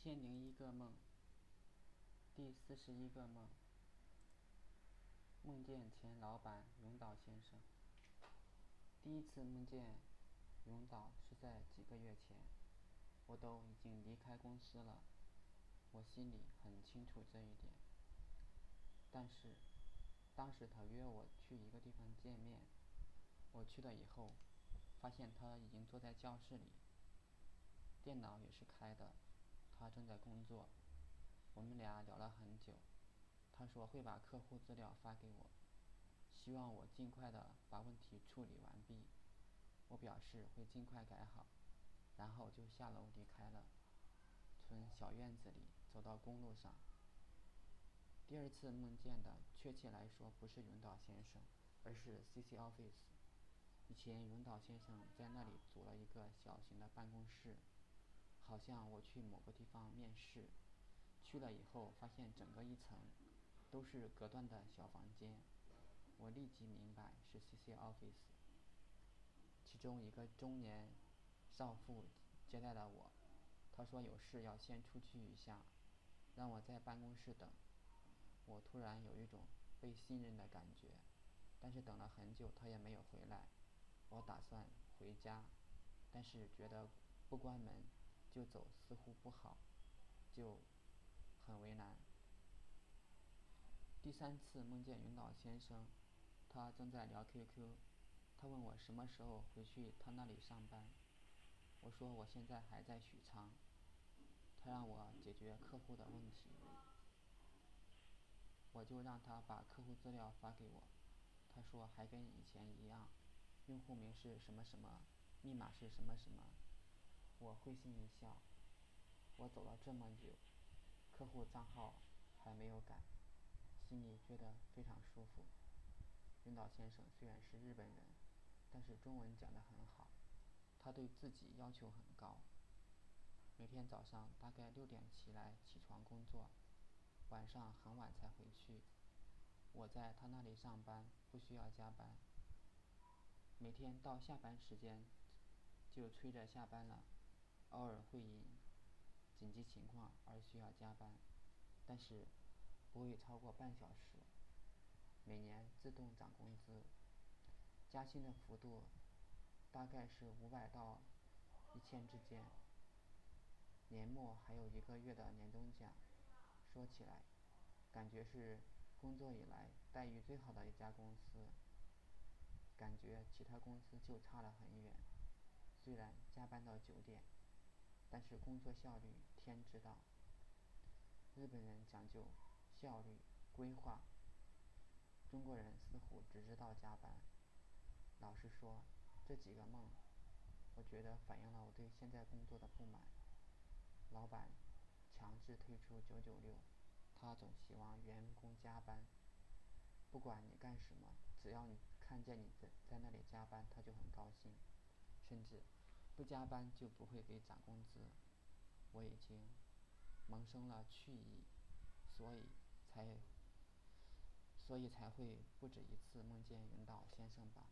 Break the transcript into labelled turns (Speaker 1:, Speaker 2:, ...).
Speaker 1: 千零一个梦，第四十一个梦，梦见前老板永岛先生。第一次梦见永岛是在几个月前，我都已经离开公司了，我心里很清楚这一点。但是，当时他约我去一个地方见面，我去了以后，发现他已经坐在教室里，电脑也是开的。他正在工作，我们俩聊了很久。他说会把客户资料发给我，希望我尽快的把问题处理完毕。我表示会尽快改好，然后就下楼离开了。从小院子里走到公路上。第二次梦见的，确切来说不是永岛先生，而是 CC Office。以前永岛先生在那里组了一个小型的办公室。好像我去某个地方面试，去了以后发现整个一层都是隔断的小房间，我立即明白是 CC Office。其中一个中年少妇接待了我，她说有事要先出去一下，让我在办公室等。我突然有一种被信任的感觉，但是等了很久她也没有回来，我打算回家，但是觉得不关门。就走似乎不好，就很为难。第三次梦见云岛先生，他正在聊 QQ，他问我什么时候回去他那里上班，我说我现在还在许昌。他让我解决客户的问题，我就让他把客户资料发给我，他说还跟以前一样，用户名是什么什么，密码是什么什么。我会心一笑，我走了这么久，客户账号还没有改，心里觉得非常舒服。领导先生虽然是日本人，但是中文讲得很好，他对自己要求很高。每天早上大概六点起来起床工作，晚上很晚才回去。我在他那里上班不需要加班，每天到下班时间就催着下班了。偶尔会因紧急情况而需要加班，但是不会超过半小时。每年自动涨工资，加薪的幅度大概是五百到一千之间。年末还有一个月的年终奖，说起来，感觉是工作以来待遇最好的一家公司。感觉其他公司就差了很远，虽然加班到九点。但是工作效率天知道。日本人讲究效率、规划，中国人似乎只知道加班。老实说，这几个梦，我觉得反映了我对现在工作的不满。老板强制推出九九六，他总希望员工加班。不管你干什么，只要你看见你在在那里加班，他就很高兴，甚至。不加班就不会给涨工资，我已经萌生了去意，所以才，所以才会不止一次梦见云岛先生吧。